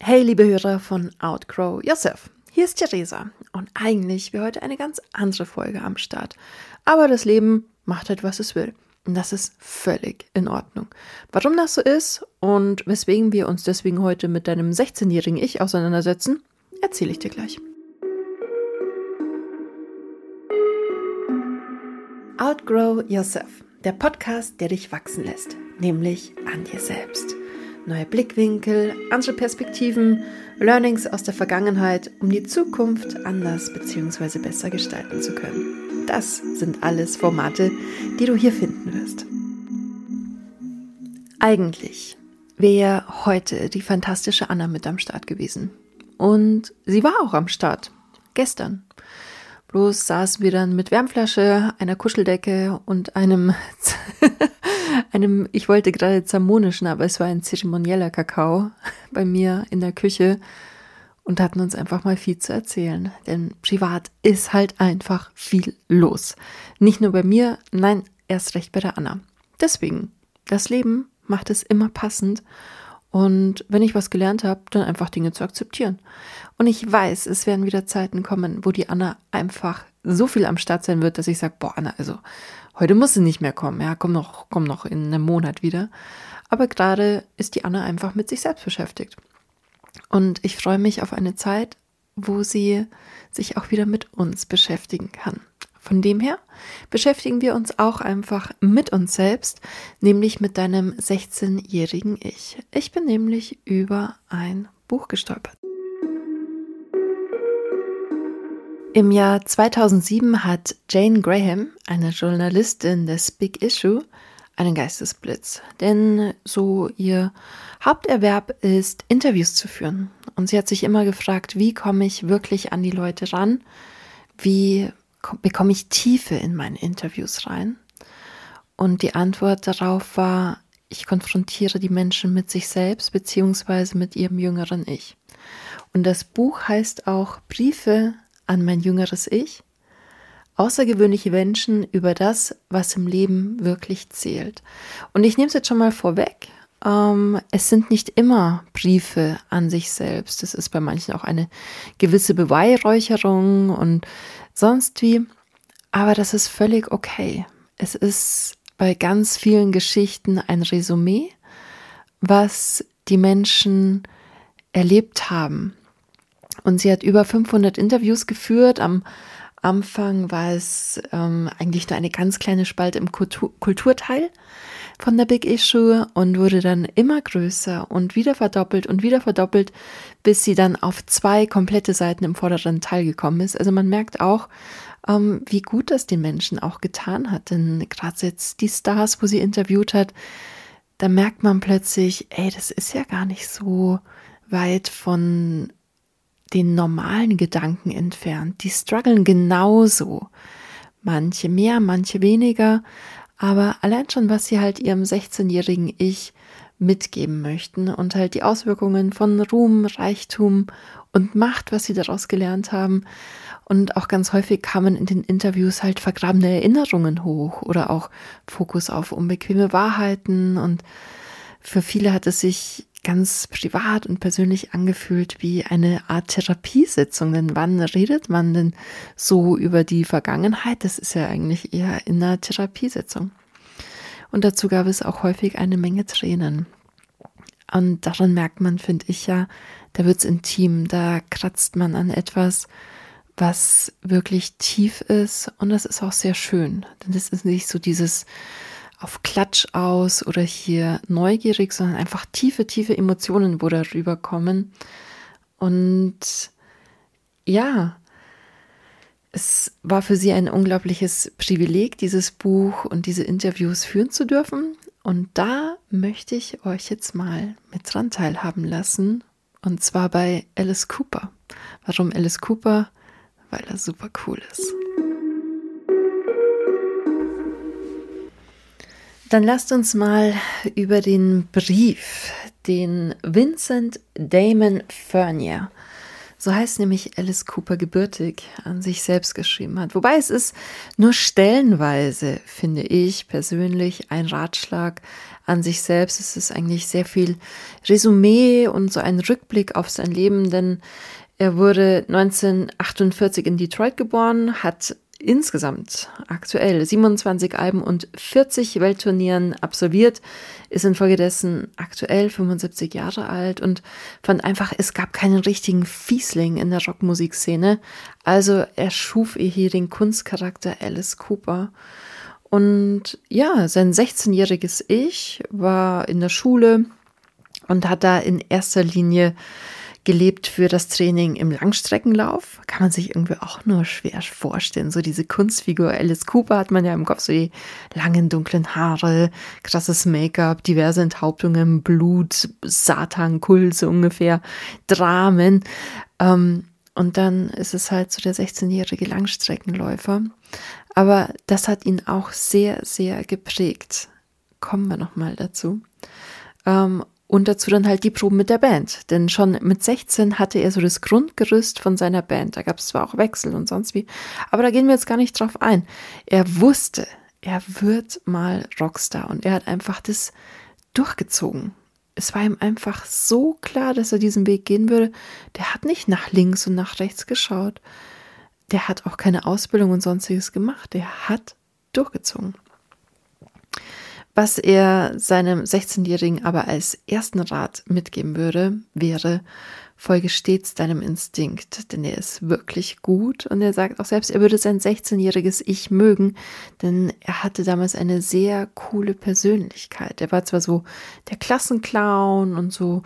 Hey, liebe Hörer von Outgrow Yourself. Hier ist Theresa und eigentlich wäre heute eine ganz andere Folge am Start. Aber das Leben macht halt, was es will. Und das ist völlig in Ordnung. Warum das so ist und weswegen wir uns deswegen heute mit deinem 16-jährigen Ich auseinandersetzen, erzähle ich dir gleich. Outgrow Yourself, der Podcast, der dich wachsen lässt, nämlich an dir selbst neue Blickwinkel, andere Perspektiven, Learnings aus der Vergangenheit, um die Zukunft anders bzw. besser gestalten zu können. Das sind alles Formate, die du hier finden wirst. Eigentlich wäre heute die fantastische Anna mit am Start gewesen. Und sie war auch am Start. Gestern. Bloß saßen wir dann mit Wärmflasche, einer Kuscheldecke und einem einem, ich wollte gerade zermonischen, aber es war ein zeremonieller Kakao bei mir in der Küche und hatten uns einfach mal viel zu erzählen. Denn privat ist halt einfach viel los. Nicht nur bei mir, nein, erst recht bei der Anna. Deswegen, das Leben macht es immer passend. Und wenn ich was gelernt habe, dann einfach Dinge zu akzeptieren. Und ich weiß, es werden wieder Zeiten kommen, wo die Anna einfach so viel am Start sein wird, dass ich sage, boah, Anna, also Heute muss sie nicht mehr kommen, ja, komm noch, komm noch in einem Monat wieder. Aber gerade ist die Anna einfach mit sich selbst beschäftigt. Und ich freue mich auf eine Zeit, wo sie sich auch wieder mit uns beschäftigen kann. Von dem her beschäftigen wir uns auch einfach mit uns selbst, nämlich mit deinem 16-jährigen Ich. Ich bin nämlich über ein Buch gestolpert. Im Jahr 2007 hat Jane Graham, eine Journalistin des Big Issue, einen Geistesblitz. Denn so ihr Haupterwerb ist, Interviews zu führen. Und sie hat sich immer gefragt, wie komme ich wirklich an die Leute ran? Wie bekomme ich Tiefe in meine Interviews rein? Und die Antwort darauf war, ich konfrontiere die Menschen mit sich selbst beziehungsweise mit ihrem jüngeren Ich. Und das Buch heißt auch Briefe an mein jüngeres Ich, außergewöhnliche Menschen über das, was im Leben wirklich zählt. Und ich nehme es jetzt schon mal vorweg. Ähm, es sind nicht immer Briefe an sich selbst. Es ist bei manchen auch eine gewisse Beweihräucherung und sonst wie. Aber das ist völlig okay. Es ist bei ganz vielen Geschichten ein Resümee, was die Menschen erlebt haben, und sie hat über 500 Interviews geführt. Am Anfang war es ähm, eigentlich nur eine ganz kleine Spalte im Kultur Kulturteil von der Big Issue und wurde dann immer größer und wieder verdoppelt und wieder verdoppelt, bis sie dann auf zwei komplette Seiten im vorderen Teil gekommen ist. Also man merkt auch, ähm, wie gut das den Menschen auch getan hat. Denn gerade jetzt die Stars, wo sie interviewt hat, da merkt man plötzlich, ey, das ist ja gar nicht so weit von den normalen Gedanken entfernt. Die strugglen genauso. Manche mehr, manche weniger. Aber allein schon, was sie halt ihrem 16-jährigen Ich mitgeben möchten und halt die Auswirkungen von Ruhm, Reichtum und Macht, was sie daraus gelernt haben. Und auch ganz häufig kamen in den Interviews halt vergrabene Erinnerungen hoch oder auch Fokus auf unbequeme Wahrheiten. Und für viele hat es sich ganz privat und persönlich angefühlt wie eine Art Therapiesitzung. Denn wann redet man denn so über die Vergangenheit? Das ist ja eigentlich eher in einer Therapiesitzung. Und dazu gab es auch häufig eine Menge Tränen. Und daran merkt man, finde ich ja, da wird es intim, da kratzt man an etwas, was wirklich tief ist. Und das ist auch sehr schön. Denn das ist nicht so dieses auf Klatsch aus oder hier neugierig, sondern einfach tiefe, tiefe Emotionen, wo darüber kommen. Und ja, es war für sie ein unglaubliches Privileg, dieses Buch und diese Interviews führen zu dürfen. Und da möchte ich euch jetzt mal mit dran teilhaben lassen. Und zwar bei Alice Cooper. Warum Alice Cooper? Weil er super cool ist. Dann lasst uns mal über den Brief, den Vincent Damon Fernier So heißt nämlich Alice Cooper gebürtig, an sich selbst geschrieben hat. Wobei es ist nur stellenweise, finde ich persönlich, ein Ratschlag an sich selbst. Es ist eigentlich sehr viel Resümee und so ein Rückblick auf sein Leben, denn er wurde 1948 in Detroit geboren, hat insgesamt aktuell 27 Alben und 40 Weltturnieren absolviert, ist infolgedessen aktuell 75 Jahre alt und fand einfach, es gab keinen richtigen Fiesling in der Rockmusikszene. Also er schuf hier den Kunstcharakter Alice Cooper. Und ja, sein 16-jähriges Ich war in der Schule und hat da in erster Linie gelebt für das Training im Langstreckenlauf. Kann man sich irgendwie auch nur schwer vorstellen. So diese Kunstfigur Alice Cooper hat man ja im Kopf, so die langen dunklen Haare, krasses Make-up, diverse Enthauptungen, Blut, Satan, Kult, so ungefähr, Dramen. Ähm, und dann ist es halt so der 16-jährige Langstreckenläufer. Aber das hat ihn auch sehr, sehr geprägt. Kommen wir nochmal dazu. Ähm, und dazu dann halt die Proben mit der Band. Denn schon mit 16 hatte er so das Grundgerüst von seiner Band. Da gab es zwar auch Wechsel und sonst wie, aber da gehen wir jetzt gar nicht drauf ein. Er wusste, er wird mal Rockstar und er hat einfach das durchgezogen. Es war ihm einfach so klar, dass er diesen Weg gehen würde. Der hat nicht nach links und nach rechts geschaut. Der hat auch keine Ausbildung und sonstiges gemacht. Der hat durchgezogen. Was er seinem 16-Jährigen aber als ersten Rat mitgeben würde, wäre, folge stets deinem Instinkt, denn er ist wirklich gut und er sagt auch selbst, er würde sein 16-jähriges Ich mögen, denn er hatte damals eine sehr coole Persönlichkeit. Er war zwar so der Klassenclown und so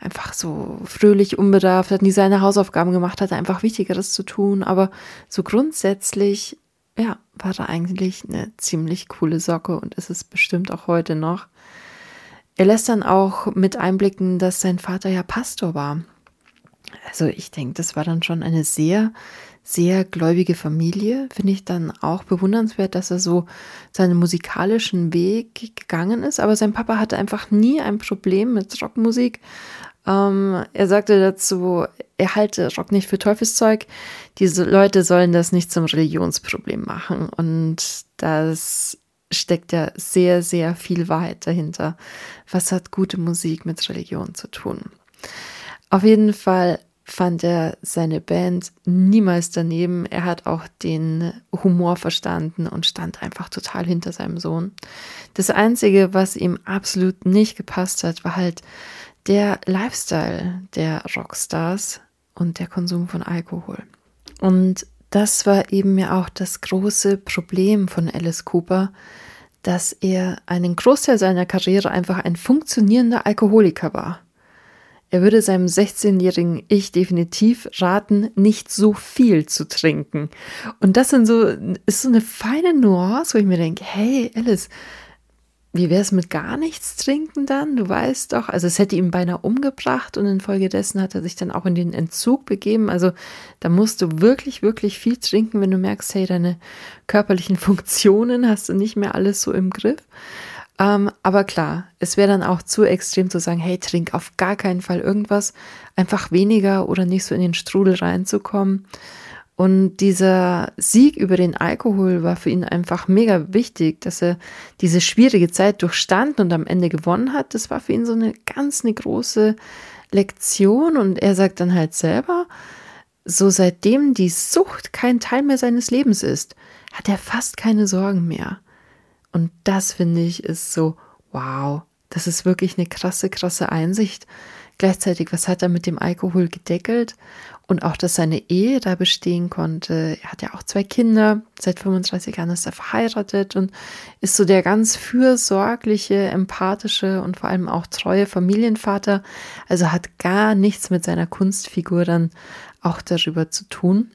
einfach so fröhlich, unbedarft, hat nie seine Hausaufgaben gemacht, hatte einfach Wichtigeres zu tun, aber so grundsätzlich ja, war da eigentlich eine ziemlich coole Socke und ist es bestimmt auch heute noch. Er lässt dann auch mit einblicken, dass sein Vater ja Pastor war. Also ich denke, das war dann schon eine sehr, sehr gläubige Familie. Finde ich dann auch bewundernswert, dass er so seinen musikalischen Weg gegangen ist. Aber sein Papa hatte einfach nie ein Problem mit Rockmusik. Ähm, er sagte dazu, er halte Rock nicht für Teufelszeug. Diese Leute sollen das nicht zum Religionsproblem machen. Und das steckt ja sehr, sehr viel Wahrheit dahinter. Was hat gute Musik mit Religion zu tun? Auf jeden Fall fand er seine Band niemals daneben. Er hat auch den Humor verstanden und stand einfach total hinter seinem Sohn. Das Einzige, was ihm absolut nicht gepasst hat, war halt der Lifestyle der Rockstars und der Konsum von Alkohol. Und das war eben ja auch das große Problem von Alice Cooper, dass er einen Großteil seiner Karriere einfach ein funktionierender Alkoholiker war. Er würde seinem 16-jährigen Ich definitiv raten, nicht so viel zu trinken. Und das sind so, ist so eine feine Nuance, wo ich mir denke, hey Alice, wie wäre es mit gar nichts trinken dann? Du weißt doch, also es hätte ihn beinahe umgebracht und infolgedessen hat er sich dann auch in den Entzug begeben. Also da musst du wirklich, wirklich viel trinken, wenn du merkst, hey, deine körperlichen Funktionen hast du nicht mehr alles so im Griff. Ähm, aber klar, es wäre dann auch zu extrem zu sagen, hey, trink auf gar keinen Fall irgendwas, einfach weniger oder nicht so in den Strudel reinzukommen. Und dieser Sieg über den Alkohol war für ihn einfach mega wichtig, dass er diese schwierige Zeit durchstanden und am Ende gewonnen hat. Das war für ihn so eine ganz eine große Lektion. Und er sagt dann halt selber, so seitdem die Sucht kein Teil mehr seines Lebens ist, hat er fast keine Sorgen mehr. Und das finde ich ist so, wow, das ist wirklich eine krasse, krasse Einsicht. Gleichzeitig, was hat er mit dem Alkohol gedeckelt? Und auch, dass seine Ehe da bestehen konnte. Er hat ja auch zwei Kinder. Seit 35 Jahren ist er verheiratet und ist so der ganz fürsorgliche, empathische und vor allem auch treue Familienvater. Also hat gar nichts mit seiner Kunstfigur dann auch darüber zu tun.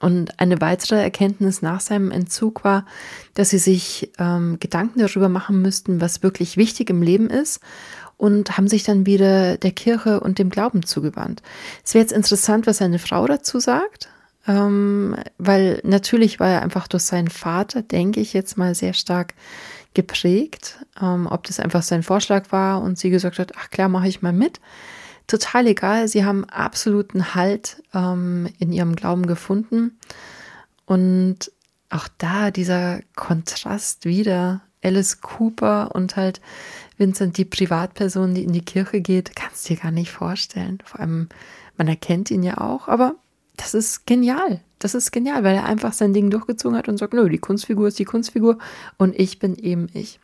Und eine weitere Erkenntnis nach seinem Entzug war, dass sie sich ähm, Gedanken darüber machen müssten, was wirklich wichtig im Leben ist und haben sich dann wieder der Kirche und dem Glauben zugewandt. Es wäre jetzt interessant, was seine Frau dazu sagt, ähm, weil natürlich war er einfach durch seinen Vater, denke ich jetzt mal, sehr stark geprägt. Ähm, ob das einfach sein Vorschlag war und sie gesagt hat, ach klar, mache ich mal mit. total egal. Sie haben absoluten Halt ähm, in ihrem Glauben gefunden. Und auch da dieser Kontrast wieder. Alice Cooper und halt Vincent, die Privatperson, die in die Kirche geht, kannst dir gar nicht vorstellen. Vor allem, man erkennt ihn ja auch, aber das ist genial. Das ist genial, weil er einfach sein Ding durchgezogen hat und sagt, nö, die Kunstfigur ist die Kunstfigur und ich bin eben ich.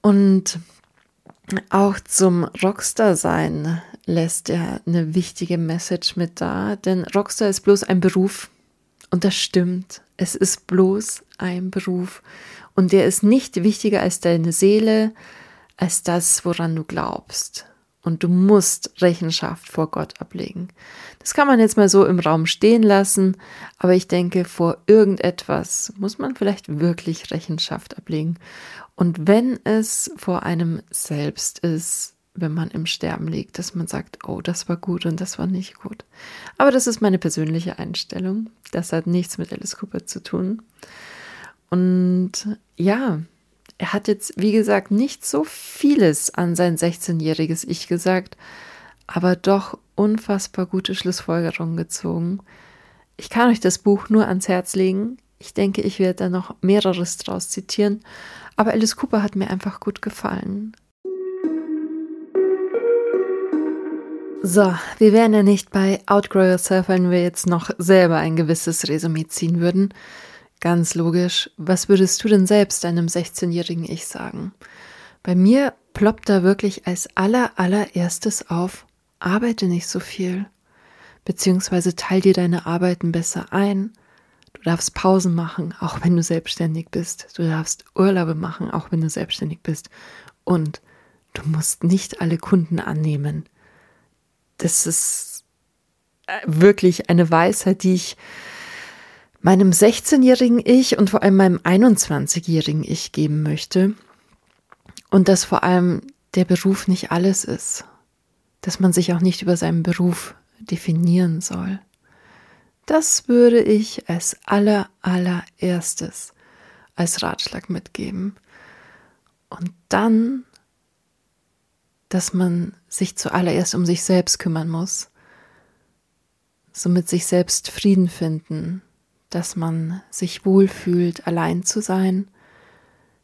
Und auch zum Rockstar-Sein lässt er eine wichtige Message mit da, denn Rockstar ist bloß ein Beruf. Und das stimmt. Es ist bloß ein Beruf. Und der ist nicht wichtiger als deine Seele, als das, woran du glaubst und du musst Rechenschaft vor Gott ablegen. Das kann man jetzt mal so im Raum stehen lassen, aber ich denke, vor irgendetwas muss man vielleicht wirklich Rechenschaft ablegen. Und wenn es vor einem selbst ist, wenn man im Sterben liegt, dass man sagt, oh, das war gut und das war nicht gut. Aber das ist meine persönliche Einstellung. Das hat nichts mit Alice Cooper zu tun. Und ja, er hat jetzt, wie gesagt, nicht so vieles an sein 16-jähriges Ich gesagt, aber doch unfassbar gute Schlussfolgerungen gezogen. Ich kann euch das Buch nur ans Herz legen. Ich denke, ich werde da noch mehreres draus zitieren, aber Alice Cooper hat mir einfach gut gefallen. So, wir wären ja nicht bei Outgrow Yourself, wenn wir jetzt noch selber ein gewisses Resümee ziehen würden. Ganz logisch. Was würdest du denn selbst deinem 16-jährigen Ich sagen? Bei mir ploppt da wirklich als aller allererstes auf, arbeite nicht so viel. Beziehungsweise teil dir deine Arbeiten besser ein. Du darfst Pausen machen, auch wenn du selbstständig bist. Du darfst Urlaube machen, auch wenn du selbstständig bist. Und du musst nicht alle Kunden annehmen. Das ist äh, wirklich eine Weisheit, die ich meinem 16-jährigen Ich und vor allem meinem 21-jährigen Ich geben möchte. Und dass vor allem der Beruf nicht alles ist. Dass man sich auch nicht über seinen Beruf definieren soll. Das würde ich als aller, allererstes als Ratschlag mitgeben. Und dann, dass man sich zuallererst um sich selbst kümmern muss. Somit sich selbst Frieden finden, dass man sich wohlfühlt, allein zu sein,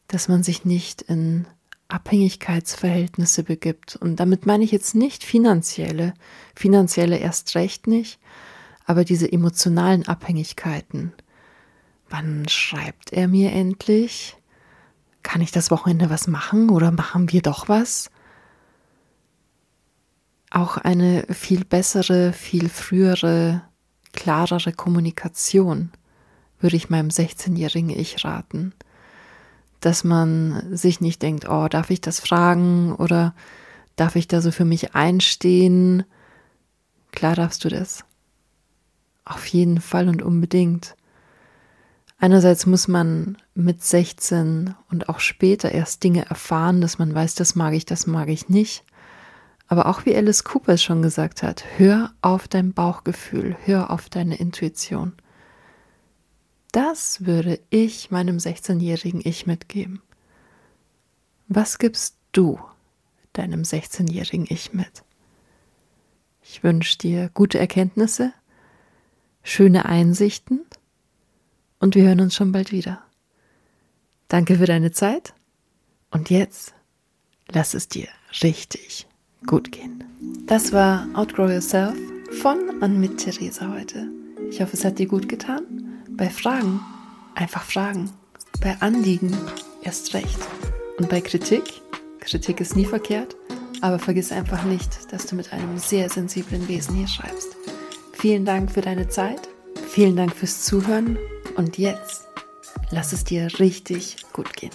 dass man sich nicht in Abhängigkeitsverhältnisse begibt. Und damit meine ich jetzt nicht finanzielle, finanzielle erst recht nicht, aber diese emotionalen Abhängigkeiten. Wann schreibt er mir endlich? Kann ich das Wochenende was machen oder machen wir doch was? Auch eine viel bessere, viel frühere klarere Kommunikation, würde ich meinem 16-jährigen Ich raten. Dass man sich nicht denkt, oh, darf ich das fragen oder darf ich da so für mich einstehen? Klar darfst du das. Auf jeden Fall und unbedingt. Einerseits muss man mit 16 und auch später erst Dinge erfahren, dass man weiß, das mag ich, das mag ich nicht. Aber auch wie Alice Cooper es schon gesagt hat, hör auf dein Bauchgefühl, hör auf deine Intuition. Das würde ich meinem 16-jährigen Ich mitgeben. Was gibst du deinem 16-jährigen Ich mit? Ich wünsche dir gute Erkenntnisse, schöne Einsichten und wir hören uns schon bald wieder. Danke für deine Zeit und jetzt lass es dir richtig gut gehen. Das war Outgrow Yourself von und mit Theresa heute. Ich hoffe, es hat dir gut getan. Bei Fragen einfach fragen. Bei Anliegen erst recht. Und bei Kritik, Kritik ist nie verkehrt, aber vergiss einfach nicht, dass du mit einem sehr sensiblen Wesen hier schreibst. Vielen Dank für deine Zeit, vielen Dank fürs Zuhören und jetzt lass es dir richtig gut gehen.